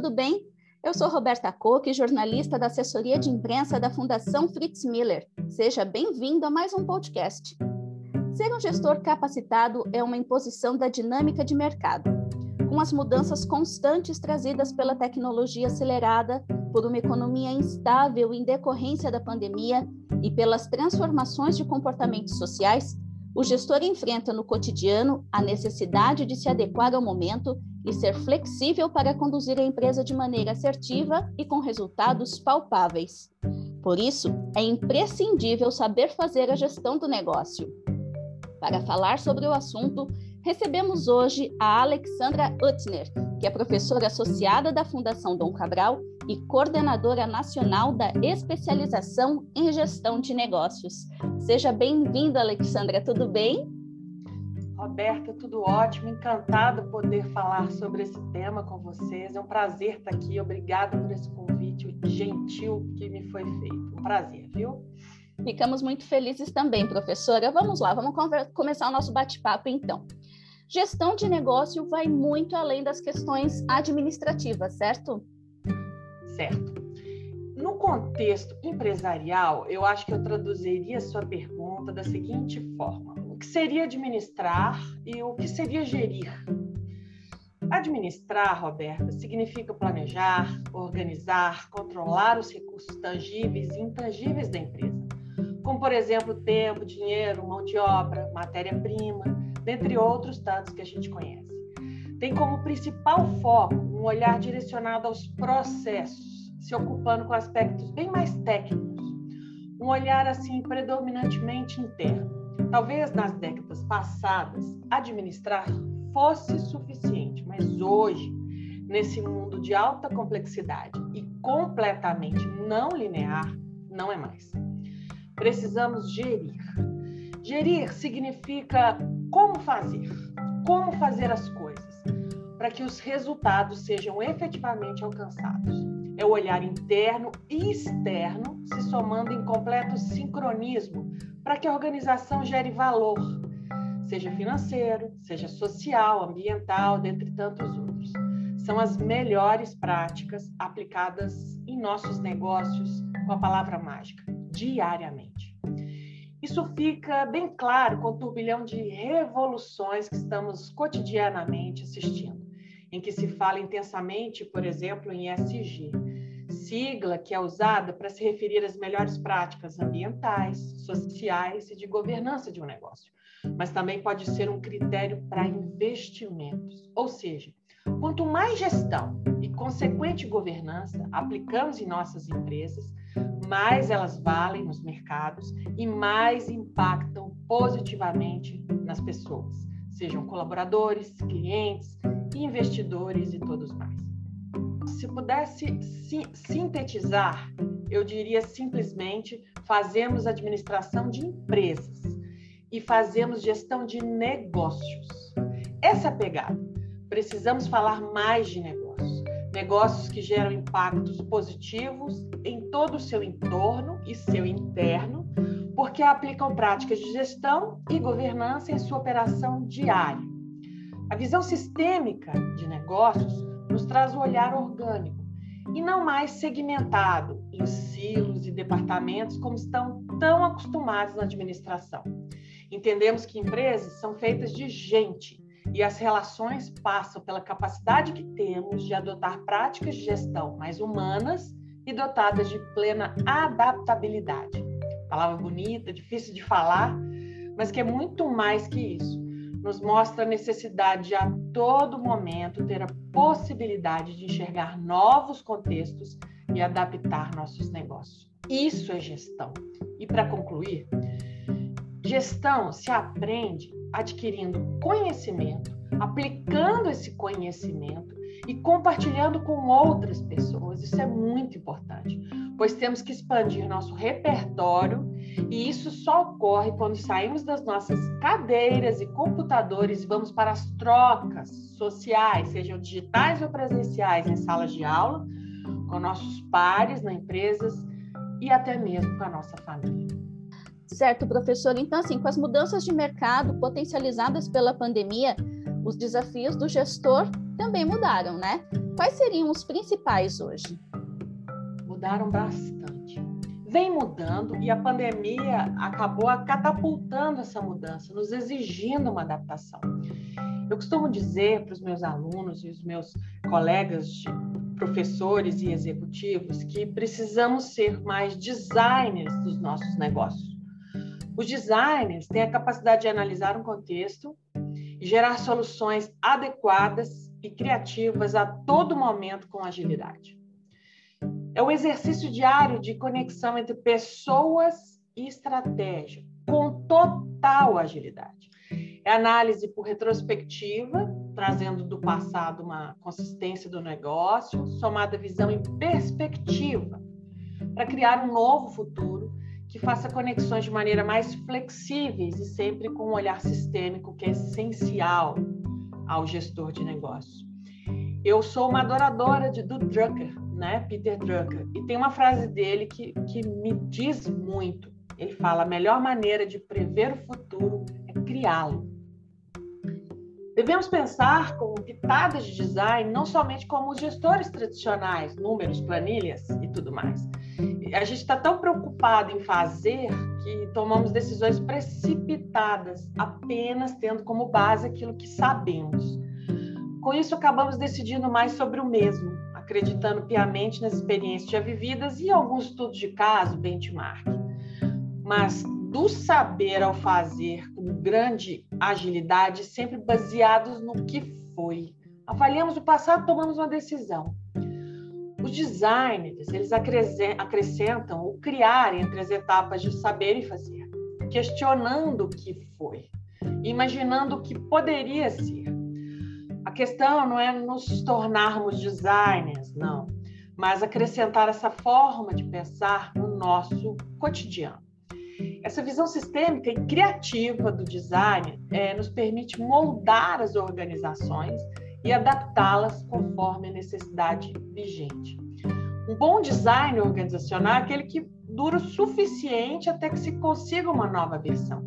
tudo bem? Eu sou Roberta Koch, jornalista da assessoria de imprensa da Fundação Fritz Miller. Seja bem-vindo a mais um podcast. Ser um gestor capacitado é uma imposição da dinâmica de mercado. Com as mudanças constantes trazidas pela tecnologia acelerada, por uma economia instável em decorrência da pandemia e pelas transformações de comportamentos sociais, o gestor enfrenta no cotidiano a necessidade de se adequar ao momento e ser flexível para conduzir a empresa de maneira assertiva e com resultados palpáveis. Por isso, é imprescindível saber fazer a gestão do negócio. Para falar sobre o assunto, recebemos hoje a Alexandra Utner, que é professora associada da Fundação Dom Cabral e coordenadora nacional da especialização em gestão de negócios. Seja bem-vinda, Alexandra, tudo bem? Roberta, tudo ótimo, encantada poder falar sobre esse tema com vocês. É um prazer estar aqui. Obrigada por esse convite gentil que me foi feito. Um prazer, viu? Ficamos muito felizes também, professora. Vamos lá, vamos começar o nosso bate-papo então. Gestão de negócio vai muito além das questões administrativas, certo? Certo. No contexto empresarial, eu acho que eu traduziria a sua pergunta da seguinte forma: o que seria administrar e o que seria gerir? Administrar, Roberta, significa planejar, organizar, controlar os recursos tangíveis e intangíveis da empresa, como, por exemplo, tempo, dinheiro, mão de obra, matéria-prima, dentre outros tantos que a gente conhece. Tem como principal foco um olhar direcionado aos processos, se ocupando com aspectos bem mais técnicos, um olhar assim predominantemente interno. Talvez nas décadas passadas administrar fosse suficiente, mas hoje, nesse mundo de alta complexidade e completamente não linear, não é mais. Precisamos gerir. Gerir significa como fazer, como fazer as coisas, para que os resultados sejam efetivamente alcançados. É o olhar interno e externo se somando em completo sincronismo para que a organização gere valor, seja financeiro, seja social, ambiental, dentre tantos outros. São as melhores práticas aplicadas em nossos negócios com a palavra mágica, diariamente. Isso fica bem claro com o turbilhão de revoluções que estamos cotidianamente assistindo, em que se fala intensamente, por exemplo, em SG, sigla que é usada para se referir às melhores práticas ambientais, sociais e de governança de um negócio, mas também pode ser um critério para investimentos, ou seja, quanto mais gestão e consequente governança aplicamos em nossas empresas, mais elas valem nos mercados e mais impactam positivamente nas pessoas, sejam colaboradores, clientes, investidores e todos mais. Se pudesse sintetizar, eu diria simplesmente: fazemos administração de empresas e fazemos gestão de negócios. Essa é a pegada. Precisamos falar mais de negócios negócios que geram impactos positivos em todo o seu entorno e seu interno, porque aplicam práticas de gestão e governança em sua operação diária. A visão sistêmica de negócios nos traz o olhar orgânico e não mais segmentado em silos e departamentos como estão tão acostumados na administração. Entendemos que empresas são feitas de gente e as relações passam pela capacidade que temos de adotar práticas de gestão mais humanas e dotadas de plena adaptabilidade. Palavra bonita, difícil de falar, mas que é muito mais que isso. Nos mostra a necessidade de a todo momento ter a possibilidade de enxergar novos contextos e adaptar nossos negócios. Isso é gestão. E para concluir, gestão se aprende adquirindo conhecimento, aplicando esse conhecimento e compartilhando com outras pessoas. Isso é muito importante, pois temos que expandir nosso repertório e isso só ocorre quando saímos das nossas cadeiras e computadores e vamos para as trocas sociais, sejam digitais ou presenciais, em salas de aula, com nossos pares na empresas e até mesmo com a nossa família. Certo, professor. Então, assim, com as mudanças de mercado potencializadas pela pandemia, os desafios do gestor também mudaram, né? Quais seriam os principais hoje? Mudaram bastante. Vem mudando e a pandemia acabou catapultando essa mudança, nos exigindo uma adaptação. Eu costumo dizer para os meus alunos e os meus colegas de professores e executivos que precisamos ser mais designers dos nossos negócios. Os designers têm a capacidade de analisar um contexto e gerar soluções adequadas e criativas a todo momento com agilidade. É o exercício diário de conexão entre pessoas e estratégia, com total agilidade. É análise por retrospectiva trazendo do passado uma consistência do negócio, somada visão em perspectiva, para criar um novo futuro que faça conexões de maneira mais flexíveis e sempre com um olhar sistêmico que é essencial ao gestor de negócio. Eu sou uma adoradora de, do Drucker, né, Peter Drucker, e tem uma frase dele que, que me diz muito. Ele fala: a melhor maneira de prever o futuro é criá-lo. Devemos pensar com pitadas de design não somente como os gestores tradicionais, números, planilhas e tudo mais. A gente está tão preocupado em fazer que tomamos decisões precipitadas, apenas tendo como base aquilo que sabemos. Com isso, acabamos decidindo mais sobre o mesmo, acreditando piamente nas experiências já vividas e alguns estudos de caso, benchmark. Mas do saber ao fazer com grande agilidade, sempre baseados no que foi. Avaliamos o passado, tomamos uma decisão. Os designers, eles acrescentam o criar entre as etapas de saber e fazer, questionando o que foi, imaginando o que poderia ser. A questão não é nos tornarmos designers, não, mas acrescentar essa forma de pensar no nosso cotidiano. Essa visão sistêmica e criativa do design é, nos permite moldar as organizações e adaptá-las conforme a necessidade vigente. Um bom design organizacional é aquele que dura o suficiente até que se consiga uma nova versão.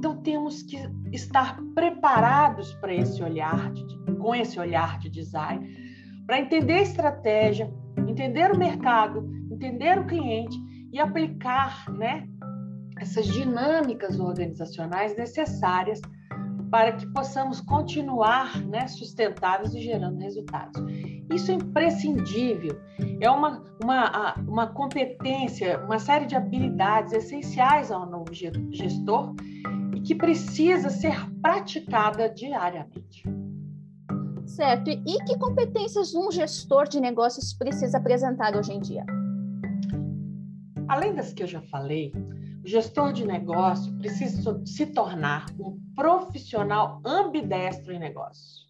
Então temos que estar preparados para esse olhar, de, com esse olhar de design, para entender a estratégia, entender o mercado, entender o cliente e aplicar, né, essas dinâmicas organizacionais necessárias para que possamos continuar né, sustentáveis e gerando resultados. Isso é imprescindível, é uma, uma, uma competência, uma série de habilidades essenciais ao novo gestor e que precisa ser praticada diariamente. Certo. E que competências um gestor de negócios precisa apresentar hoje em dia? Além das que eu já falei, o gestor de negócio precisa se tornar um profissional ambidestro em negócios.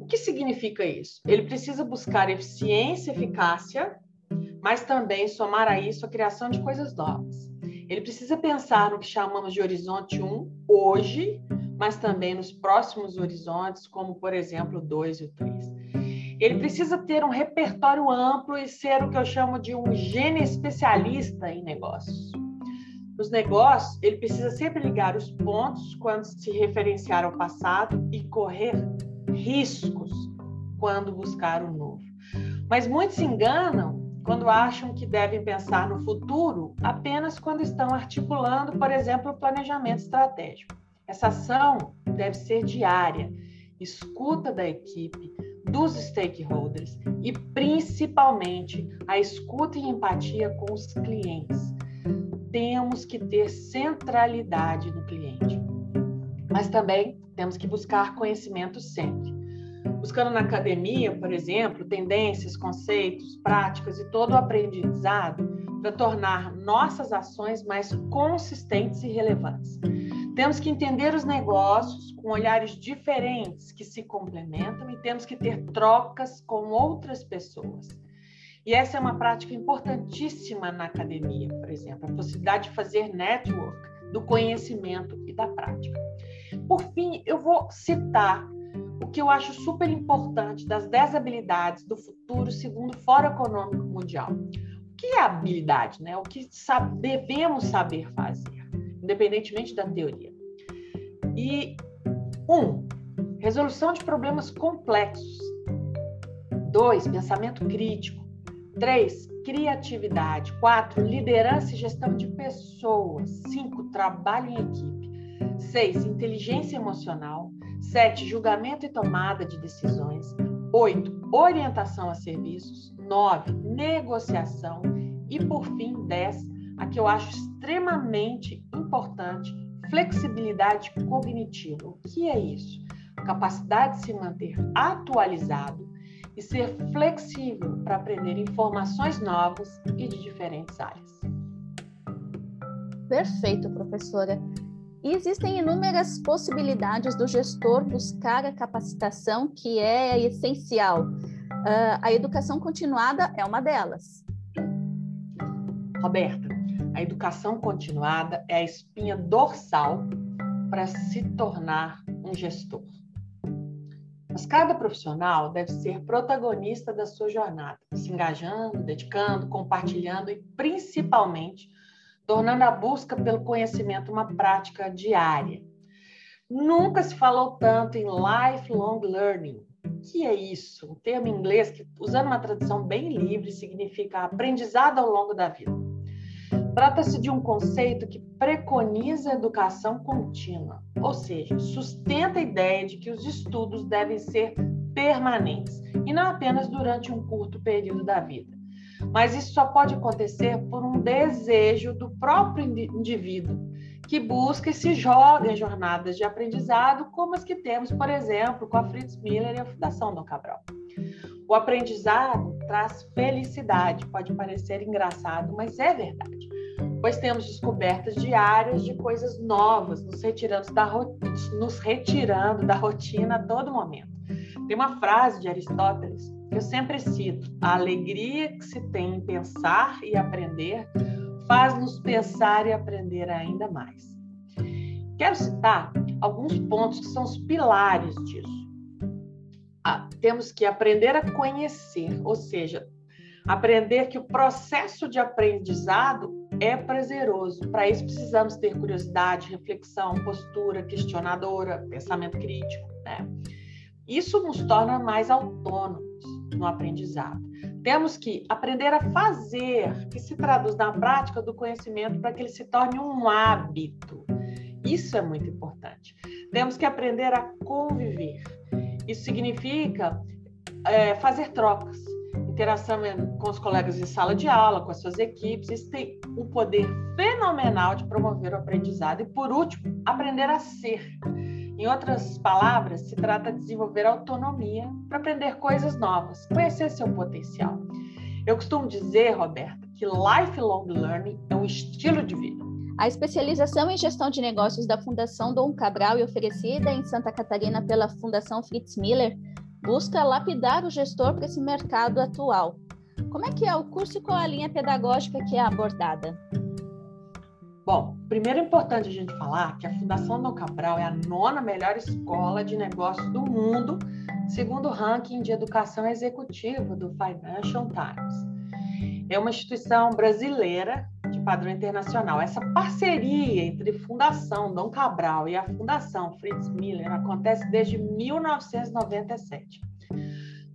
O que significa isso? Ele precisa buscar eficiência, eficácia, mas também somar a isso a criação de coisas novas. Ele precisa pensar no que chamamos de horizonte 1 hoje, mas também nos próximos horizontes, como por exemplo o 2 e o 3. Ele precisa ter um repertório amplo e ser o que eu chamo de um gênio especialista em negócios. Nos negócios, ele precisa sempre ligar os pontos quando se referenciar ao passado e correr riscos quando buscar o novo. Mas muitos se enganam quando acham que devem pensar no futuro apenas quando estão articulando, por exemplo, o planejamento estratégico. Essa ação deve ser diária, escuta da equipe, dos stakeholders e principalmente a escuta e empatia com os clientes temos que ter centralidade no cliente. Mas também temos que buscar conhecimento sempre. Buscando na academia, por exemplo, tendências, conceitos, práticas e todo o aprendizado para tornar nossas ações mais consistentes e relevantes. Temos que entender os negócios com olhares diferentes que se complementam e temos que ter trocas com outras pessoas. E essa é uma prática importantíssima na academia, por exemplo, a possibilidade de fazer network do conhecimento e da prática. Por fim, eu vou citar o que eu acho super importante das 10 habilidades do futuro segundo o Fórum Econômico Mundial. O que é habilidade? Né? O que devemos saber fazer, independentemente da teoria. E um, resolução de problemas complexos 2. Pensamento crítico. 3. Criatividade. 4. Liderança e gestão de pessoas. 5. Trabalho em equipe. 6. Inteligência emocional. 7. Julgamento e tomada de decisões. 8. Orientação a serviços. 9. Negociação. E, por fim, 10. A que eu acho extremamente importante, flexibilidade cognitiva. O que é isso? Capacidade de se manter atualizado e ser flexível para aprender informações novas e de diferentes áreas. Perfeito, professora. E existem inúmeras possibilidades do gestor buscar a capacitação que é essencial. Uh, a educação continuada é uma delas. Roberta, a educação continuada é a espinha dorsal para se tornar um gestor. Mas cada profissional deve ser protagonista da sua jornada, se engajando, dedicando, compartilhando e, principalmente, tornando a busca pelo conhecimento uma prática diária. Nunca se falou tanto em lifelong learning. O que é isso? Um termo em inglês que, usando uma tradução bem livre, significa aprendizado ao longo da vida. Trata-se de um conceito que preconiza a educação contínua, ou seja, sustenta a ideia de que os estudos devem ser permanentes e não apenas durante um curto período da vida. Mas isso só pode acontecer por um desejo do próprio indivíduo que busca e se joga em jornadas de aprendizado, como as que temos, por exemplo, com a Fritz Miller e a Fundação Dom Cabral. O aprendizado traz felicidade, pode parecer engraçado, mas é verdade pois temos descobertas diárias de coisas novas, nos retirando da, nos retirando da rotina a todo momento. Tem uma frase de Aristóteles eu sempre cito: a alegria que se tem em pensar e aprender faz-nos pensar e aprender ainda mais. Quero citar alguns pontos que são os pilares disso. Ah, temos que aprender a conhecer, ou seja, aprender que o processo de aprendizado é prazeroso. Para isso, precisamos ter curiosidade, reflexão, postura questionadora, pensamento crítico. Né? Isso nos torna mais autônomos no aprendizado. Temos que aprender a fazer, que se traduz na prática do conhecimento para que ele se torne um hábito. Isso é muito importante. Temos que aprender a conviver. Isso significa é, fazer trocas interação com os colegas em sala de aula, com as suas equipes, isso tem um poder fenomenal de promover o aprendizado. E, por último, aprender a ser. Em outras palavras, se trata de desenvolver autonomia para aprender coisas novas, conhecer seu potencial. Eu costumo dizer, Roberta, que lifelong learning é um estilo de vida. A especialização em gestão de negócios da Fundação Dom Cabral e oferecida em Santa Catarina pela Fundação Fritz Miller busca lapidar o gestor para esse mercado atual. Como é que é o curso e qual a linha pedagógica que é abordada? Bom, primeiro é importante a gente falar que a Fundação Dom Cabral é a nona melhor escola de negócios do mundo, segundo o ranking de educação executiva do Financial Times. É uma instituição brasileira de padrão internacional. Essa parceria entre Fundação Dom Cabral e a Fundação Fritz Miller acontece desde 1997.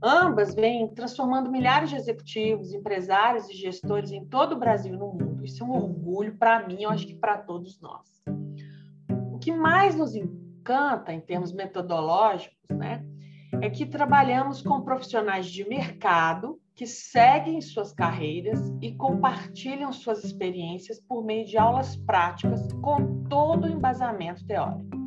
Ambas vêm transformando milhares de executivos, empresários e gestores em todo o Brasil e no mundo. Isso é um orgulho para mim, eu acho que para todos nós. O que mais nos encanta em termos metodológicos, né, é que trabalhamos com profissionais de mercado que seguem suas carreiras e compartilham suas experiências por meio de aulas práticas com todo o embasamento teórico.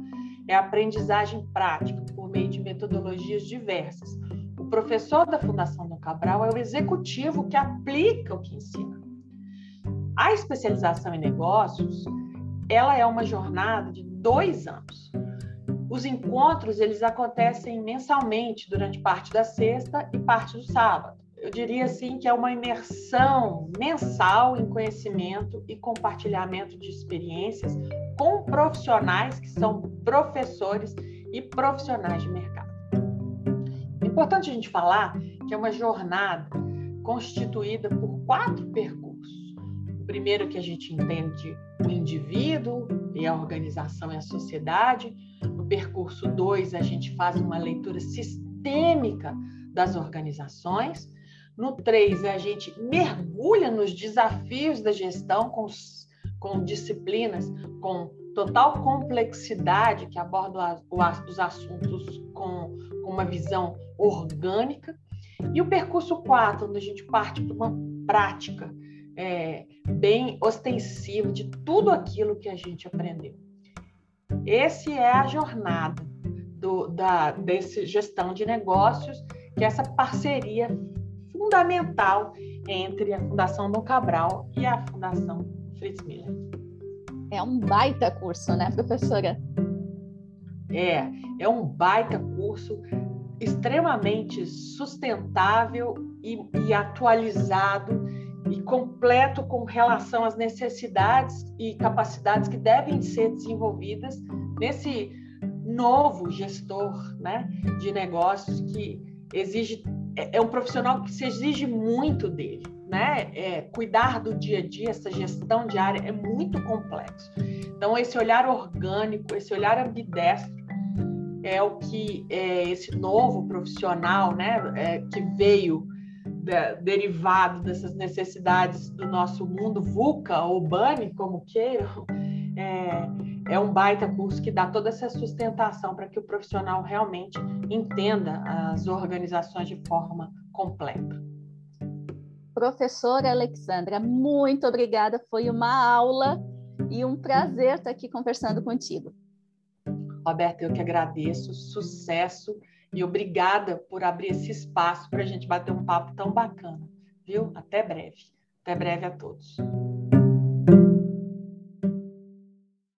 É aprendizagem prática por meio de metodologias diversas. O professor da Fundação do Cabral é o executivo que aplica o que ensina. A especialização em negócios, ela é uma jornada de dois anos. Os encontros eles acontecem mensalmente durante parte da sexta e parte do sábado eu diria assim que é uma imersão mensal em conhecimento e compartilhamento de experiências com profissionais que são professores e profissionais de mercado. É importante a gente falar que é uma jornada constituída por quatro percursos. Primeiro que a gente entende o indivíduo e a organização e a sociedade. No percurso 2, a gente faz uma leitura sistêmica das organizações. No 3, a gente mergulha nos desafios da gestão com, com disciplinas com total complexidade, que abordam os assuntos com, com uma visão orgânica. E o percurso 4, onde a gente parte para uma prática é, bem ostensiva de tudo aquilo que a gente aprendeu. Esse é a jornada do, da, desse gestão de negócios, que é essa parceria fundamental entre a Fundação Dom Cabral e a Fundação Fritz Miller. É um baita curso, né, professora? É, é um baita curso extremamente sustentável e, e atualizado e completo com relação às necessidades e capacidades que devem ser desenvolvidas nesse novo gestor né, de negócios que exige é, é um profissional que se exige muito dele, né? É, cuidar do dia a dia, essa gestão diária é muito complexo. Então esse olhar orgânico, esse olhar ambidestro é o que é, esse novo profissional, né, é, que veio de, derivado dessas necessidades do nosso mundo VUCA ou BANI, como queiram, é, é um baita curso que dá toda essa sustentação para que o profissional realmente entenda as organizações de forma completa. Professora Alexandra, muito obrigada. Foi uma aula e um prazer estar aqui conversando contigo. Roberta, eu que agradeço. Sucesso e obrigada por abrir esse espaço para a gente bater um papo tão bacana, viu? Até breve. Até breve a todos.